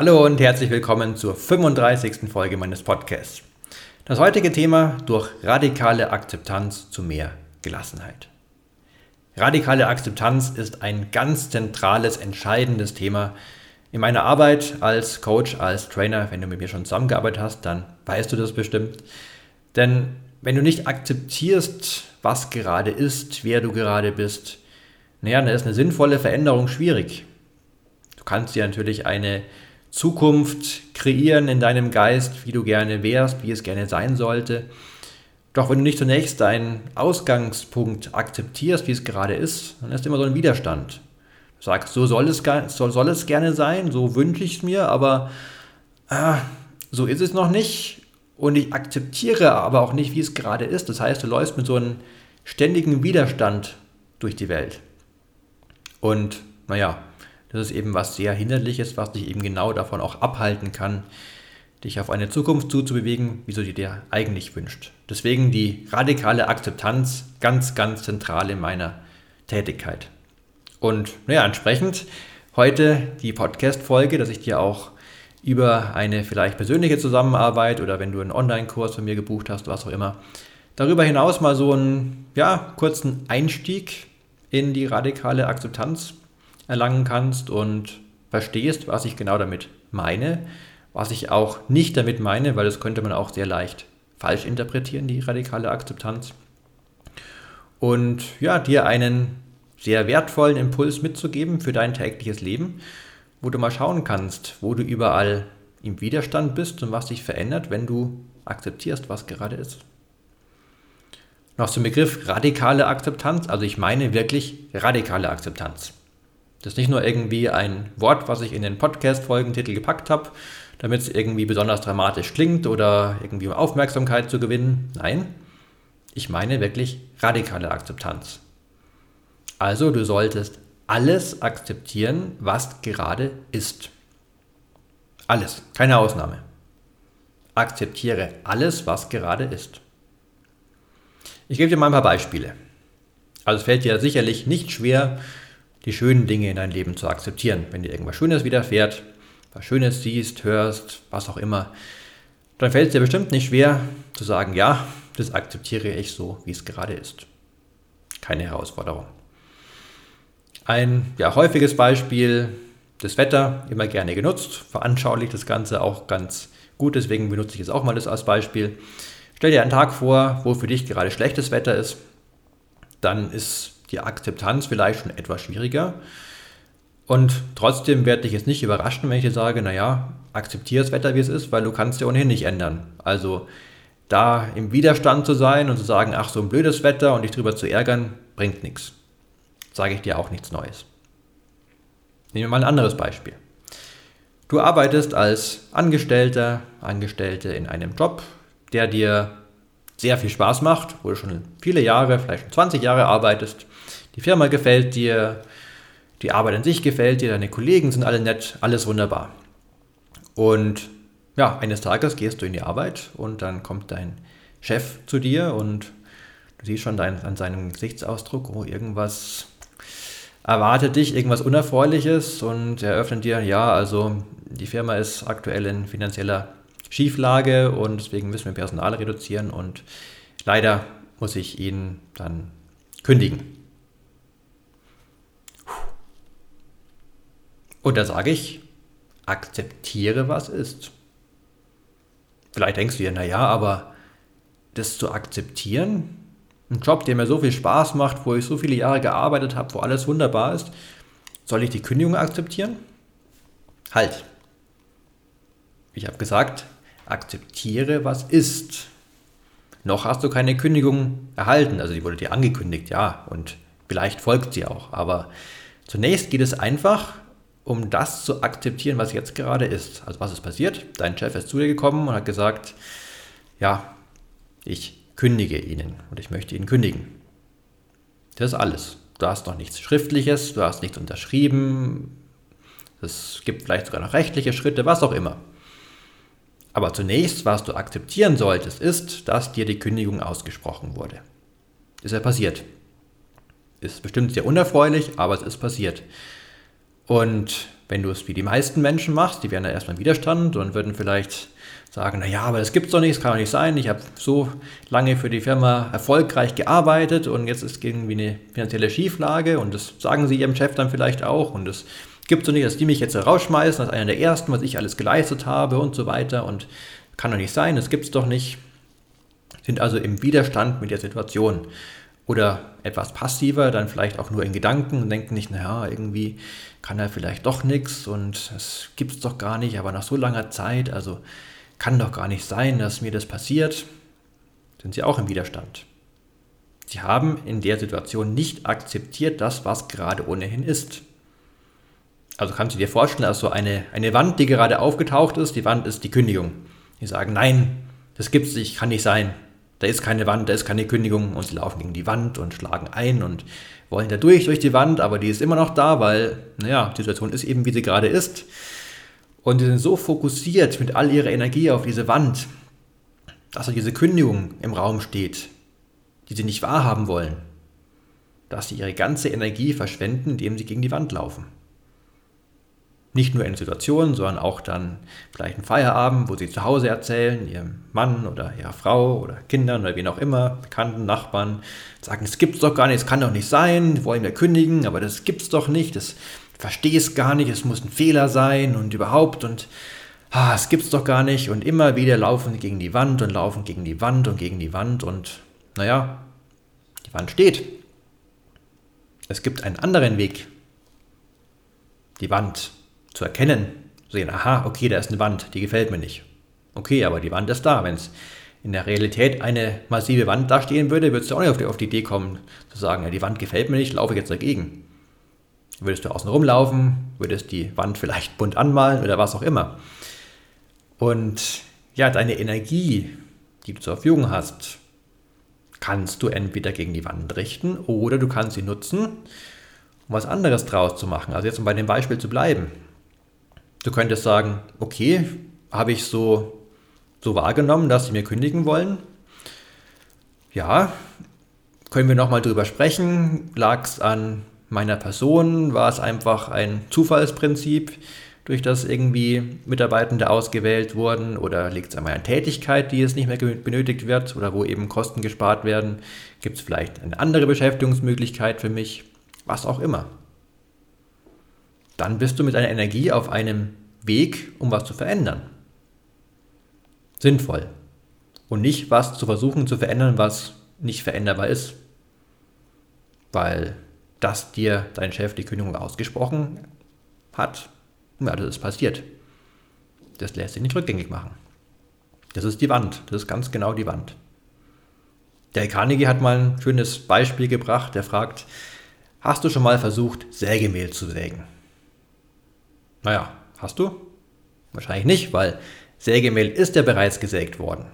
Hallo und herzlich willkommen zur 35. Folge meines Podcasts. Das heutige Thema durch radikale Akzeptanz zu mehr Gelassenheit. Radikale Akzeptanz ist ein ganz zentrales, entscheidendes Thema in meiner Arbeit als Coach, als Trainer. Wenn du mit mir schon zusammengearbeitet hast, dann weißt du das bestimmt. Denn wenn du nicht akzeptierst, was gerade ist, wer du gerade bist, naja, dann ist eine sinnvolle Veränderung schwierig. Du kannst dir natürlich eine Zukunft kreieren in deinem Geist, wie du gerne wärst, wie es gerne sein sollte. Doch wenn du nicht zunächst deinen Ausgangspunkt akzeptierst, wie es gerade ist, dann ist immer so ein Widerstand. Du sagst, so soll es, soll, soll es gerne sein, so wünsche ich es mir, aber ah, so ist es noch nicht. Und ich akzeptiere aber auch nicht, wie es gerade ist. Das heißt, du läufst mit so einem ständigen Widerstand durch die Welt. Und naja, das ist eben was sehr Hinderliches, was dich eben genau davon auch abhalten kann, dich auf eine Zukunft zuzubewegen, wie du sie dir eigentlich wünscht. Deswegen die radikale Akzeptanz ganz, ganz zentral in meiner Tätigkeit. Und naja, entsprechend heute die Podcast-Folge, dass ich dir auch über eine vielleicht persönliche Zusammenarbeit oder wenn du einen Online-Kurs von mir gebucht hast, was auch immer, darüber hinaus mal so einen ja, kurzen Einstieg in die radikale Akzeptanz erlangen kannst und verstehst, was ich genau damit meine, was ich auch nicht damit meine, weil das könnte man auch sehr leicht falsch interpretieren, die radikale Akzeptanz. Und ja, dir einen sehr wertvollen Impuls mitzugeben für dein tägliches Leben, wo du mal schauen kannst, wo du überall im Widerstand bist und was sich verändert, wenn du akzeptierst, was gerade ist. Noch zum Begriff radikale Akzeptanz, also ich meine wirklich radikale Akzeptanz. Das ist nicht nur irgendwie ein Wort, was ich in den Podcast-Folgentitel gepackt habe, damit es irgendwie besonders dramatisch klingt oder irgendwie um Aufmerksamkeit zu gewinnen. Nein, ich meine wirklich radikale Akzeptanz. Also du solltest alles akzeptieren, was gerade ist. Alles, keine Ausnahme. Akzeptiere alles, was gerade ist. Ich gebe dir mal ein paar Beispiele. Also es fällt dir sicherlich nicht schwer, die schönen Dinge in dein Leben zu akzeptieren. Wenn dir irgendwas Schönes widerfährt, was Schönes siehst, hörst, was auch immer, dann fällt es dir bestimmt nicht schwer zu sagen, ja, das akzeptiere ich so, wie es gerade ist. Keine Herausforderung. Ein ja, häufiges Beispiel, das Wetter, immer gerne genutzt, veranschaulicht das Ganze auch ganz gut, deswegen benutze ich es auch mal das als Beispiel. Stell dir einen Tag vor, wo für dich gerade schlechtes Wetter ist, dann ist die Akzeptanz vielleicht schon etwas schwieriger. Und trotzdem werde ich jetzt nicht überraschen, wenn ich dir sage, naja, akzeptiere das Wetter, wie es ist, weil du kannst ja ohnehin nicht ändern. Also da im Widerstand zu sein und zu sagen, ach, so ein blödes Wetter und dich drüber zu ärgern, bringt nichts. Sage ich dir auch nichts Neues. Nehmen wir mal ein anderes Beispiel. Du arbeitest als Angestellter, Angestellte in einem Job, der dir sehr viel Spaß macht, wo du schon viele Jahre, vielleicht schon 20 Jahre arbeitest die Firma gefällt dir, die Arbeit an sich gefällt dir, deine Kollegen sind alle nett, alles wunderbar. Und ja, eines Tages gehst du in die Arbeit und dann kommt dein Chef zu dir und du siehst schon dein, an seinem Gesichtsausdruck, oh, irgendwas erwartet dich, irgendwas Unerfreuliches und er öffnet dir, ja, also die Firma ist aktuell in finanzieller Schieflage und deswegen müssen wir Personal reduzieren und leider muss ich ihn dann kündigen. Und da sage ich, akzeptiere, was ist. Vielleicht denkst du dir, naja, aber das zu akzeptieren, ein Job, der mir so viel Spaß macht, wo ich so viele Jahre gearbeitet habe, wo alles wunderbar ist, soll ich die Kündigung akzeptieren? Halt. Ich habe gesagt, akzeptiere, was ist. Noch hast du keine Kündigung erhalten, also die wurde dir angekündigt, ja, und vielleicht folgt sie auch. Aber zunächst geht es einfach um das zu akzeptieren, was jetzt gerade ist. Also was ist passiert? Dein Chef ist zu dir gekommen und hat gesagt, ja, ich kündige Ihnen und ich möchte Ihnen kündigen. Das ist alles. Du hast noch nichts Schriftliches, du hast nichts unterschrieben, es gibt vielleicht sogar noch rechtliche Schritte, was auch immer. Aber zunächst, was du akzeptieren solltest, ist, dass dir die Kündigung ausgesprochen wurde. Ist ja passiert. Ist bestimmt sehr unerfreulich, aber es ist passiert. Und wenn du es wie die meisten Menschen machst, die wären da erstmal Widerstand und würden vielleicht sagen, naja, aber das gibt's doch nicht, das kann doch nicht sein. Ich habe so lange für die Firma erfolgreich gearbeitet und jetzt ist irgendwie eine finanzielle Schieflage und das sagen sie ihrem Chef dann vielleicht auch und es gibt so nicht, dass die mich jetzt rausschmeißen als einer der ersten, was ich alles geleistet habe und so weiter und kann doch nicht sein, das gibt's doch nicht. Sind also im Widerstand mit der Situation oder etwas passiver, dann vielleicht auch nur in Gedanken und denken nicht, naja, irgendwie kann er vielleicht doch nichts und es gibt es doch gar nicht, aber nach so langer Zeit, also kann doch gar nicht sein, dass mir das passiert, sind sie auch im Widerstand. Sie haben in der Situation nicht akzeptiert das, was gerade ohnehin ist. Also kannst du dir vorstellen, dass so eine, eine Wand, die gerade aufgetaucht ist, die Wand ist die Kündigung. Die sagen, nein, das gibt's nicht, kann nicht sein da ist keine Wand, da ist keine Kündigung und sie laufen gegen die Wand und schlagen ein und wollen da durch, durch die Wand, aber die ist immer noch da, weil, naja, die Situation ist eben, wie sie gerade ist. Und sie sind so fokussiert mit all ihrer Energie auf diese Wand, dass da diese Kündigung im Raum steht, die sie nicht wahrhaben wollen, dass sie ihre ganze Energie verschwenden, indem sie gegen die Wand laufen. Nicht nur in Situationen, sondern auch dann vielleicht ein Feierabend, wo sie zu Hause erzählen, ihrem Mann oder ihrer Frau oder Kindern oder wen auch immer, Bekannten, Nachbarn, sagen, es gibt's doch gar nicht, es kann doch nicht sein, wollen wir kündigen, aber das gibt's doch nicht, das verstehe es gar nicht, es muss ein Fehler sein und überhaupt und ah, es gibt's doch gar nicht und immer wieder laufen sie gegen die Wand und laufen gegen die Wand und gegen die Wand und naja, die Wand steht. Es gibt einen anderen Weg. Die Wand zu erkennen, zu sehen, aha, okay, da ist eine Wand, die gefällt mir nicht. Okay, aber die Wand ist da. Wenn es in der Realität eine massive Wand da stehen würde, würdest du auch nicht auf die, auf die Idee kommen, zu sagen, ja, die Wand gefällt mir nicht, laufe ich jetzt dagegen. Würdest du außen rumlaufen, würdest die Wand vielleicht bunt anmalen oder was auch immer. Und ja, deine Energie, die du zur Verfügung hast, kannst du entweder gegen die Wand richten oder du kannst sie nutzen, um was anderes draus zu machen. Also jetzt um bei dem Beispiel zu bleiben. Du könntest sagen, okay, habe ich so, so wahrgenommen, dass sie mir kündigen wollen? Ja, können wir nochmal drüber sprechen? Lag es an meiner Person? War es einfach ein Zufallsprinzip, durch das irgendwie Mitarbeitende ausgewählt wurden? Oder liegt es an meiner Tätigkeit, die jetzt nicht mehr benötigt wird oder wo eben Kosten gespart werden? Gibt es vielleicht eine andere Beschäftigungsmöglichkeit für mich? Was auch immer dann bist du mit deiner Energie auf einem Weg, um was zu verändern. Sinnvoll. Und nicht was zu versuchen zu verändern, was nicht veränderbar ist. Weil das dir dein Chef die Kündigung ausgesprochen hat, ja, das ist passiert. Das lässt sich nicht rückgängig machen. Das ist die Wand. Das ist ganz genau die Wand. Der Carnegie hat mal ein schönes Beispiel gebracht. Der fragt, hast du schon mal versucht, Sägemehl zu sägen? Naja, hast du? Wahrscheinlich nicht, weil Sägemehl ist ja bereits gesägt worden.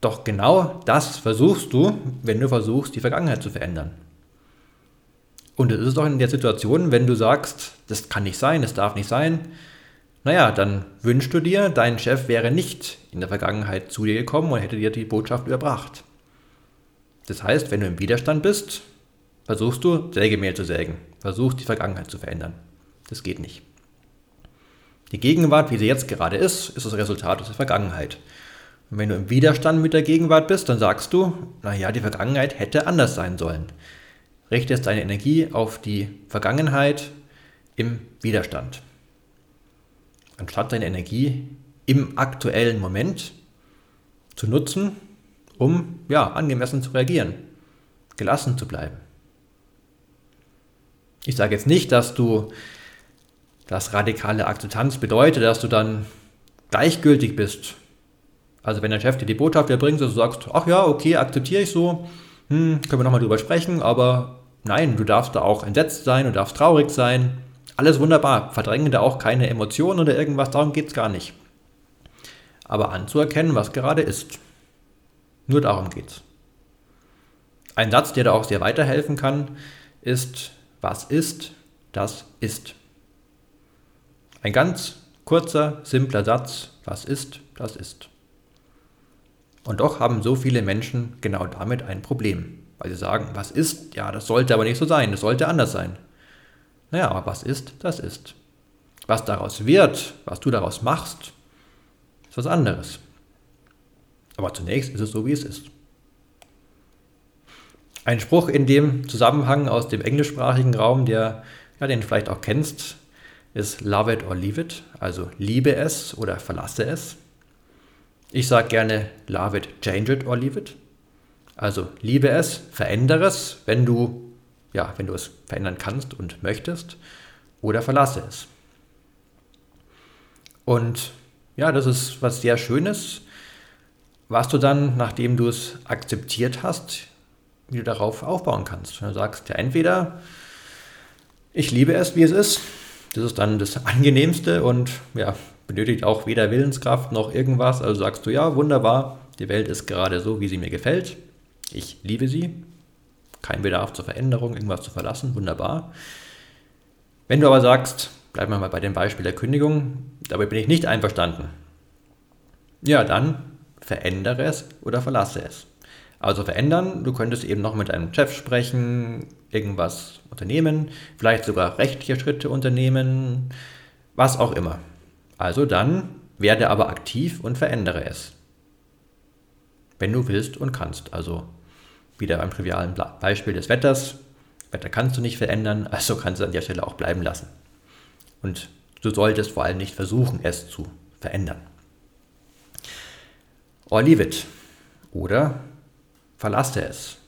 Doch genau das versuchst du, wenn du versuchst, die Vergangenheit zu verändern. Und es ist doch in der Situation, wenn du sagst, das kann nicht sein, das darf nicht sein, naja, dann wünschst du dir, dein Chef wäre nicht in der Vergangenheit zu dir gekommen und hätte dir die Botschaft überbracht. Das heißt, wenn du im Widerstand bist, versuchst du Sägemehl zu sägen, versuchst die Vergangenheit zu verändern. Das geht nicht. Die Gegenwart, wie sie jetzt gerade ist, ist das Resultat aus der Vergangenheit. Und wenn du im Widerstand mit der Gegenwart bist, dann sagst du, naja, die Vergangenheit hätte anders sein sollen. Richtest deine Energie auf die Vergangenheit im Widerstand. Anstatt deine Energie im aktuellen Moment zu nutzen, um ja, angemessen zu reagieren, gelassen zu bleiben. Ich sage jetzt nicht, dass du dass radikale Akzeptanz bedeutet, dass du dann gleichgültig bist. Also wenn der Chef dir die Botschaft erbringt, dass du sagst, ach ja, okay, akzeptiere ich so, hm, können wir nochmal drüber sprechen, aber nein, du darfst da auch entsetzt sein, du darfst traurig sein, Alles wunderbar, verdrängen da auch keine Emotionen oder irgendwas, darum geht es gar nicht. Aber anzuerkennen, was gerade ist. Nur darum geht's. Ein Satz, der da auch sehr weiterhelfen kann, ist, was ist, das ist. Ein ganz kurzer, simpler Satz, was ist, das ist. Und doch haben so viele Menschen genau damit ein Problem, weil sie sagen, was ist, ja, das sollte aber nicht so sein, das sollte anders sein. Naja, aber was ist, das ist. Was daraus wird, was du daraus machst, ist was anderes. Aber zunächst ist es so, wie es ist. Ein Spruch in dem Zusammenhang aus dem englischsprachigen Raum, der, ja, den du vielleicht auch kennst, ist Love it or leave it, also liebe es oder verlasse es. Ich sage gerne Love it, change it or leave it. Also liebe es, verändere es, wenn du, ja, wenn du es verändern kannst und möchtest, oder verlasse es. Und ja, das ist was sehr Schönes, was du dann, nachdem du es akzeptiert hast, wie du darauf aufbauen kannst. Du sagst, ja, entweder ich liebe es, wie es ist, das ist dann das Angenehmste und ja, benötigt auch weder Willenskraft noch irgendwas. Also sagst du, ja, wunderbar, die Welt ist gerade so, wie sie mir gefällt. Ich liebe sie. Kein Bedarf zur Veränderung, irgendwas zu verlassen, wunderbar. Wenn du aber sagst, bleiben wir mal bei dem Beispiel der Kündigung, dabei bin ich nicht einverstanden. Ja, dann verändere es oder verlasse es. Also verändern, du könntest eben noch mit einem Chef sprechen, irgendwas unternehmen, vielleicht sogar rechtliche Schritte unternehmen, was auch immer. Also dann werde aber aktiv und verändere es. Wenn du willst und kannst. Also wieder beim trivialen Beispiel des Wetters. Wetter kannst du nicht verändern, also kannst du an der Stelle auch bleiben lassen. Und du solltest vor allem nicht versuchen, es zu verändern. Or leave it. Oder verlasse es.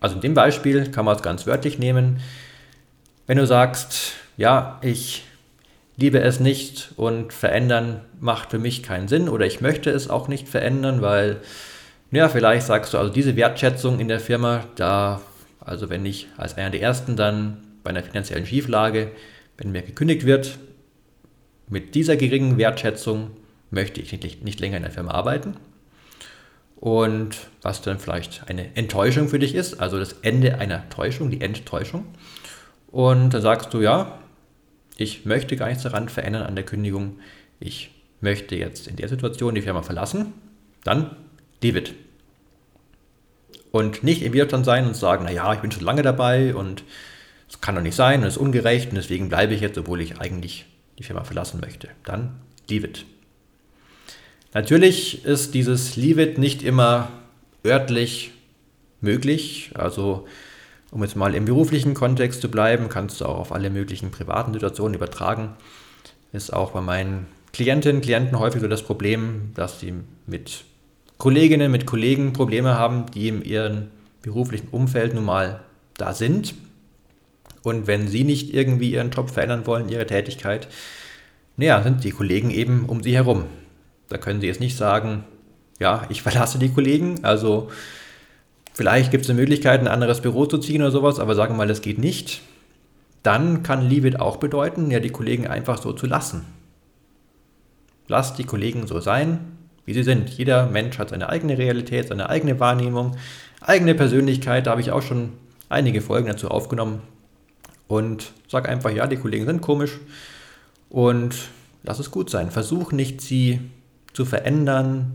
Also in dem Beispiel kann man es ganz wörtlich nehmen. Wenn du sagst, ja, ich liebe es nicht und verändern macht für mich keinen Sinn oder ich möchte es auch nicht verändern, weil, ja, vielleicht sagst du, also diese Wertschätzung in der Firma, da, also wenn ich als einer der Ersten dann bei einer finanziellen Schieflage, wenn mir gekündigt wird, mit dieser geringen Wertschätzung möchte ich nicht, nicht länger in der Firma arbeiten und was dann vielleicht eine Enttäuschung für dich ist, also das Ende einer Täuschung, die Enttäuschung. Und dann sagst du, ja, ich möchte gar nichts daran verändern an der Kündigung. Ich möchte jetzt in der Situation die Firma verlassen. Dann David. Und nicht im Widerstand sein und sagen, naja, ich bin schon lange dabei und es kann doch nicht sein und es ist ungerecht und deswegen bleibe ich jetzt, obwohl ich eigentlich die Firma verlassen möchte. Dann David. Natürlich ist dieses Leave It nicht immer örtlich möglich. Also um jetzt mal im beruflichen Kontext zu bleiben, kannst du auch auf alle möglichen privaten Situationen übertragen. Ist auch bei meinen Klientinnen und Klienten häufig so das Problem, dass sie mit Kolleginnen, mit Kollegen Probleme haben, die in ihrem beruflichen Umfeld nun mal da sind. Und wenn sie nicht irgendwie ihren Job verändern wollen, ihre Tätigkeit, naja, sind die Kollegen eben um sie herum. Da können Sie jetzt nicht sagen, ja, ich verlasse die Kollegen. Also vielleicht gibt es eine Möglichkeit, ein anderes Büro zu ziehen oder sowas, aber sagen wir mal, das geht nicht. Dann kann Leave it auch bedeuten, ja, die Kollegen einfach so zu lassen. Lass die Kollegen so sein, wie sie sind. Jeder Mensch hat seine eigene Realität, seine eigene Wahrnehmung, eigene Persönlichkeit. Da habe ich auch schon einige Folgen dazu aufgenommen. Und sag einfach, ja, die Kollegen sind komisch und lass es gut sein. Versuch nicht, sie zu verändern.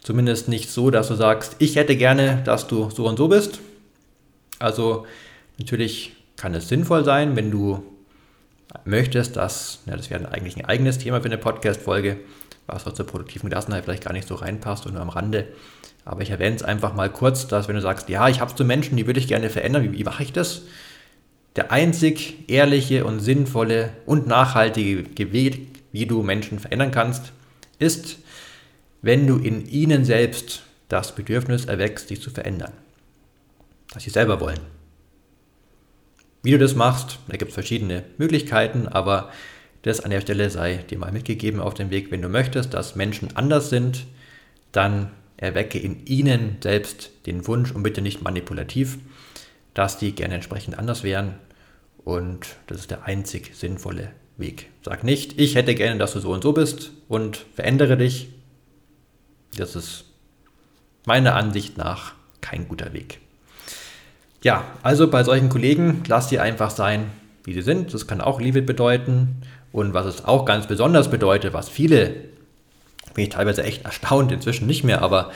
Zumindest nicht so, dass du sagst, ich hätte gerne, dass du so und so bist. Also natürlich kann es sinnvoll sein, wenn du möchtest, dass, ja, das wäre eigentlich ein eigenes Thema für eine Podcast-Folge, was auch zur produktiven Gelassenheit vielleicht gar nicht so reinpasst und nur am Rande. Aber ich erwähne es einfach mal kurz, dass wenn du sagst, ja, ich habe so Menschen, die würde ich gerne verändern, wie, wie mache ich das? Der einzig ehrliche und sinnvolle und nachhaltige Weg, wie du Menschen verändern kannst, ist, wenn du in ihnen selbst das Bedürfnis erwächst, dich zu verändern. Dass sie selber wollen. Wie du das machst, da gibt es verschiedene Möglichkeiten, aber das an der Stelle sei dir mal mitgegeben auf dem Weg. Wenn du möchtest, dass Menschen anders sind, dann erwecke in ihnen selbst den Wunsch und bitte nicht manipulativ, dass die gerne entsprechend anders wären. Und das ist der einzig sinnvolle Weg. Sag nicht, ich hätte gerne, dass du so und so bist und verändere dich. Das ist meiner Ansicht nach kein guter Weg. Ja, also bei solchen Kollegen lass sie einfach sein, wie sie sind. Das kann auch Liebe bedeuten. Und was es auch ganz besonders bedeutet, was viele, bin ich teilweise echt erstaunt, inzwischen nicht mehr, aber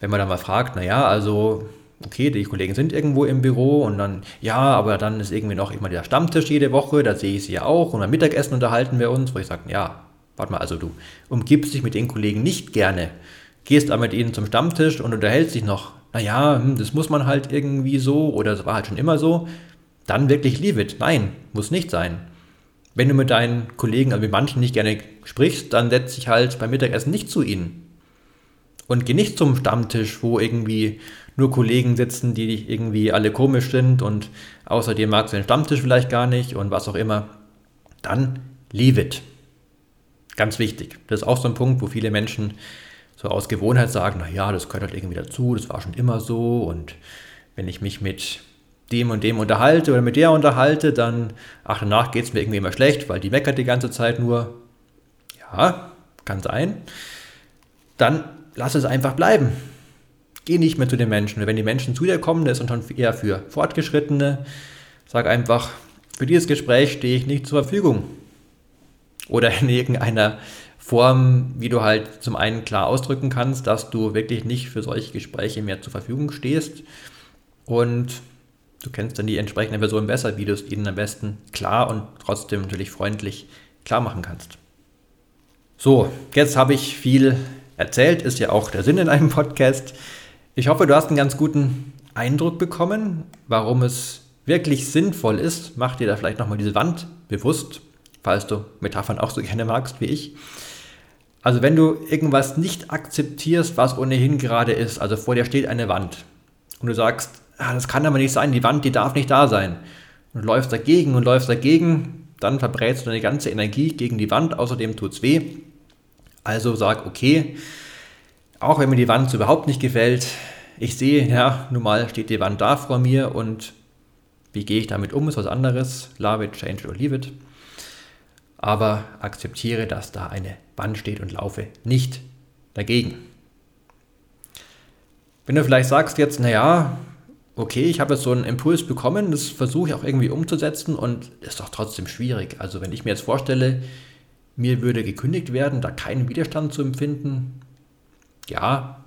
wenn man dann mal fragt, naja, also okay, die Kollegen sind irgendwo im Büro und dann, ja, aber dann ist irgendwie noch immer der Stammtisch jede Woche, da sehe ich sie ja auch und beim Mittagessen unterhalten wir uns, wo ich sage, ja, warte mal, also du umgibst dich mit den Kollegen nicht gerne, gehst aber mit ihnen zum Stammtisch und unterhältst dich noch, naja, hm, das muss man halt irgendwie so oder das war halt schon immer so, dann wirklich leave it. Nein, muss nicht sein. Wenn du mit deinen Kollegen, also mit manchen nicht gerne sprichst, dann setz dich halt beim Mittagessen nicht zu ihnen. Und geh nicht zum Stammtisch, wo irgendwie nur Kollegen sitzen, die irgendwie alle komisch sind und außerdem magst du den Stammtisch vielleicht gar nicht und was auch immer. Dann leave it. Ganz wichtig. Das ist auch so ein Punkt, wo viele Menschen so aus Gewohnheit sagen, naja, das gehört halt irgendwie dazu, das war schon immer so und wenn ich mich mit dem und dem unterhalte oder mit der unterhalte, dann, ach, danach geht es mir irgendwie immer schlecht, weil die meckert die ganze Zeit nur. Ja, kann sein. Dann lass es einfach bleiben. Geh nicht mehr zu den Menschen. Wenn die Menschen zu dir kommen, das ist dann eher für Fortgeschrittene. Sag einfach, für dieses Gespräch stehe ich nicht zur Verfügung. Oder in irgendeiner Form, wie du halt zum einen klar ausdrücken kannst, dass du wirklich nicht für solche Gespräche mehr zur Verfügung stehst. Und du kennst dann die entsprechende Person besser, wie du es ihnen am besten klar und trotzdem natürlich freundlich klar machen kannst. So, jetzt habe ich viel erzählt, ist ja auch der Sinn in einem Podcast. Ich hoffe, du hast einen ganz guten Eindruck bekommen, warum es wirklich sinnvoll ist. Mach dir da vielleicht nochmal diese Wand bewusst, falls du Metaphern auch so gerne magst wie ich. Also wenn du irgendwas nicht akzeptierst, was ohnehin gerade ist, also vor dir steht eine Wand und du sagst, ah, das kann aber nicht sein, die Wand, die darf nicht da sein. Und läufst dagegen und läufst dagegen, dann verbrätst du deine ganze Energie gegen die Wand, außerdem tut es weh. Also sag, okay, auch wenn mir die Wand überhaupt nicht gefällt, ich sehe, ja, nun mal steht die Wand da vor mir und wie gehe ich damit um, ist was anderes. Love it, change it or leave it. Aber akzeptiere, dass da eine Wand steht und laufe nicht dagegen. Wenn du vielleicht sagst jetzt, naja, okay, ich habe jetzt so einen Impuls bekommen, das versuche ich auch irgendwie umzusetzen und ist doch trotzdem schwierig. Also wenn ich mir jetzt vorstelle, mir würde gekündigt werden, da keinen Widerstand zu empfinden, ja,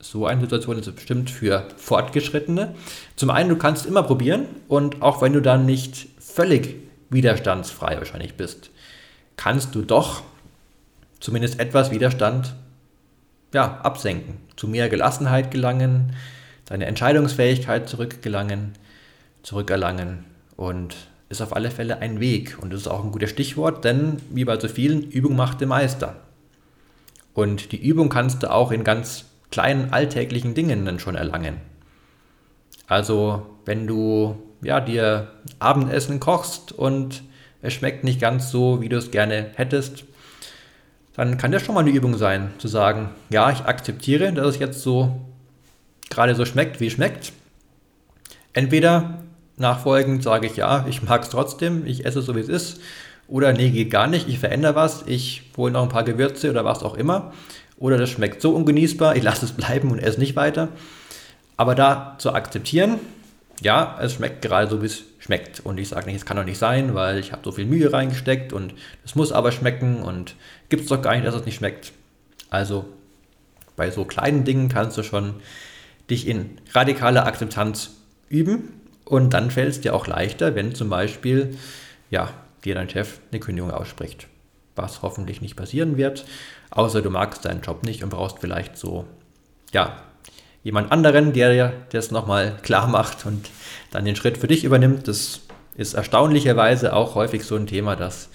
so eine Situation ist bestimmt für Fortgeschrittene. Zum einen, du kannst immer probieren und auch wenn du dann nicht völlig widerstandsfrei wahrscheinlich bist, kannst du doch zumindest etwas Widerstand ja, absenken, zu mehr Gelassenheit gelangen, deine Entscheidungsfähigkeit zurückgelangen, zurückerlangen und ist auf alle Fälle ein Weg. Und das ist auch ein gutes Stichwort, denn wie bei so vielen, Übung macht den Meister. Und die Übung kannst du auch in ganz kleinen alltäglichen Dingen dann schon erlangen. Also wenn du ja, dir Abendessen kochst und es schmeckt nicht ganz so, wie du es gerne hättest, dann kann das schon mal eine Übung sein, zu sagen, ja, ich akzeptiere, dass es jetzt so gerade so schmeckt, wie es schmeckt. Entweder nachfolgend sage ich, ja, ich mag es trotzdem, ich esse es so, wie es ist. Oder nee, geht gar nicht, ich verändere was, ich hole noch ein paar Gewürze oder was auch immer. Oder das schmeckt so ungenießbar, ich lasse es bleiben und esse nicht weiter. Aber da zu akzeptieren, ja, es schmeckt gerade so, wie es schmeckt. Und ich sage nicht, es kann doch nicht sein, weil ich habe so viel Mühe reingesteckt und es muss aber schmecken und gibt es doch gar nicht, dass es nicht schmeckt. Also bei so kleinen Dingen kannst du schon dich in radikaler Akzeptanz üben und dann fällt es dir auch leichter, wenn zum Beispiel ja, dir dein Chef eine Kündigung ausspricht. Was hoffentlich nicht passieren wird, außer du magst deinen Job nicht und brauchst vielleicht so, ja, jemand anderen, der das nochmal klar macht und dann den Schritt für dich übernimmt. Das ist erstaunlicherweise auch häufig so ein Thema, dass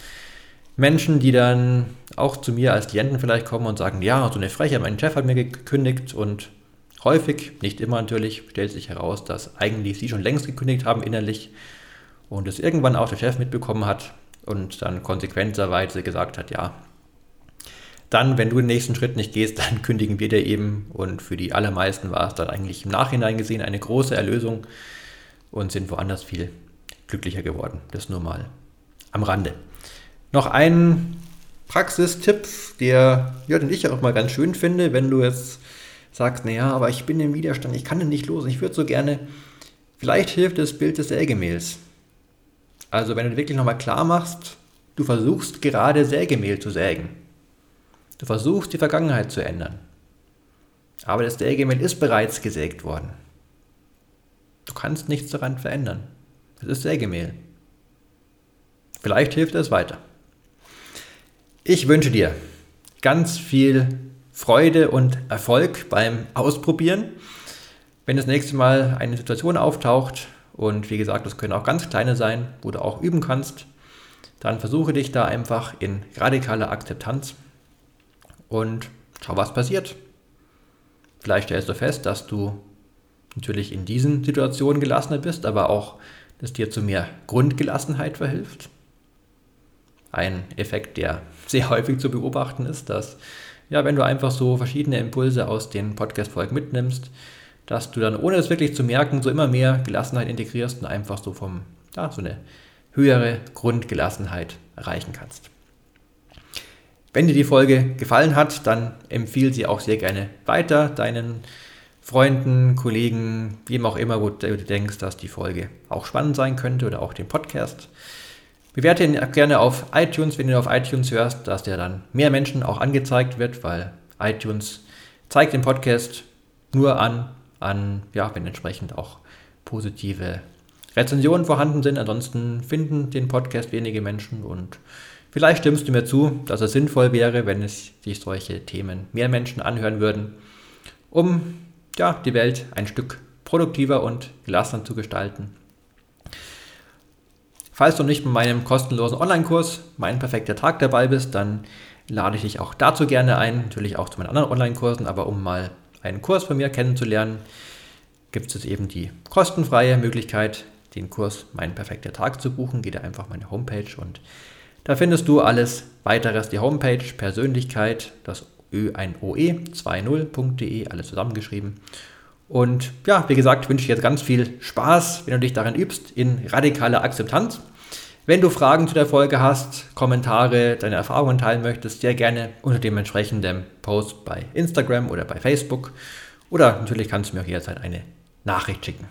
Menschen, die dann auch zu mir als Klienten vielleicht kommen und sagen, ja, so eine Freche, mein Chef hat mir gekündigt und häufig, nicht immer natürlich, stellt sich heraus, dass eigentlich sie schon längst gekündigt haben innerlich und es irgendwann auch der Chef mitbekommen hat und dann konsequenterweise gesagt hat, ja, dann, wenn du den nächsten Schritt nicht gehst, dann kündigen wir dir eben. Und für die allermeisten war es dann eigentlich im Nachhinein gesehen eine große Erlösung und sind woanders viel glücklicher geworden. Das nur mal am Rande. Noch ein Praxistipp, der, ja, den ich auch mal ganz schön finde, wenn du jetzt sagst, naja, aber ich bin im Widerstand, ich kann den nicht los, ich würde so gerne, vielleicht hilft das Bild des Sägemähls. Also wenn du wirklich nochmal klar machst, du versuchst gerade Sägemehl zu sägen. Du versuchst die Vergangenheit zu ändern. Aber das Sägemehl ist bereits gesägt worden. Du kannst nichts daran verändern. Es ist Sägemehl. Vielleicht hilft es weiter. Ich wünsche dir ganz viel Freude und Erfolg beim Ausprobieren. Wenn das nächste Mal eine Situation auftaucht, und wie gesagt, das können auch ganz kleine sein, wo du auch üben kannst, dann versuche dich da einfach in radikale Akzeptanz und schau, was passiert. Vielleicht stellst du fest, dass du natürlich in diesen Situationen gelassener bist, aber auch, dass dir zu mehr Grundgelassenheit verhilft. Ein Effekt, der sehr häufig zu beobachten ist, dass, ja, wenn du einfach so verschiedene Impulse aus den Podcast-Folgen mitnimmst, dass du dann, ohne es wirklich zu merken, so immer mehr Gelassenheit integrierst und einfach so vom, ja, so eine höhere Grundgelassenheit erreichen kannst. Wenn dir die Folge gefallen hat, dann empfehle sie auch sehr gerne weiter deinen Freunden, Kollegen, wem auch immer, wo du denkst, dass die Folge auch spannend sein könnte oder auch den Podcast. Bewerte ihn gerne auf iTunes, wenn du auf iTunes hörst, dass der dann mehr Menschen auch angezeigt wird, weil iTunes zeigt den Podcast nur an, an ja, wenn entsprechend auch positive Rezensionen vorhanden sind. Ansonsten finden den Podcast wenige Menschen und Vielleicht stimmst du mir zu, dass es sinnvoll wäre, wenn es sich solche Themen mehr Menschen anhören würden, um ja, die Welt ein Stück produktiver und gelassener zu gestalten. Falls du nicht mit meinem kostenlosen Online-Kurs Mein perfekter Tag dabei bist, dann lade ich dich auch dazu gerne ein, natürlich auch zu meinen anderen Online-Kursen, aber um mal einen Kurs von mir kennenzulernen, gibt es eben die kostenfreie Möglichkeit, den Kurs Mein perfekter Tag zu buchen. Geh da einfach meine Homepage und da findest du alles weiteres, die Homepage, Persönlichkeit, das Ö ein OE 20.de, alles zusammengeschrieben. Und ja, wie gesagt, wünsche ich jetzt ganz viel Spaß, wenn du dich darin übst, in radikaler Akzeptanz. Wenn du Fragen zu der Folge hast, Kommentare, deine Erfahrungen teilen möchtest, sehr gerne unter dem entsprechenden Post bei Instagram oder bei Facebook. Oder natürlich kannst du mir auch jederzeit eine Nachricht schicken.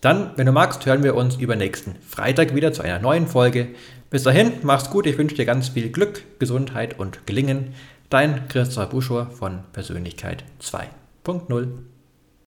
Dann, wenn du magst, hören wir uns über nächsten Freitag wieder zu einer neuen Folge. Bis dahin, mach's gut, ich wünsche dir ganz viel Glück, Gesundheit und Gelingen. Dein Christopher Buschor von Persönlichkeit 2.0.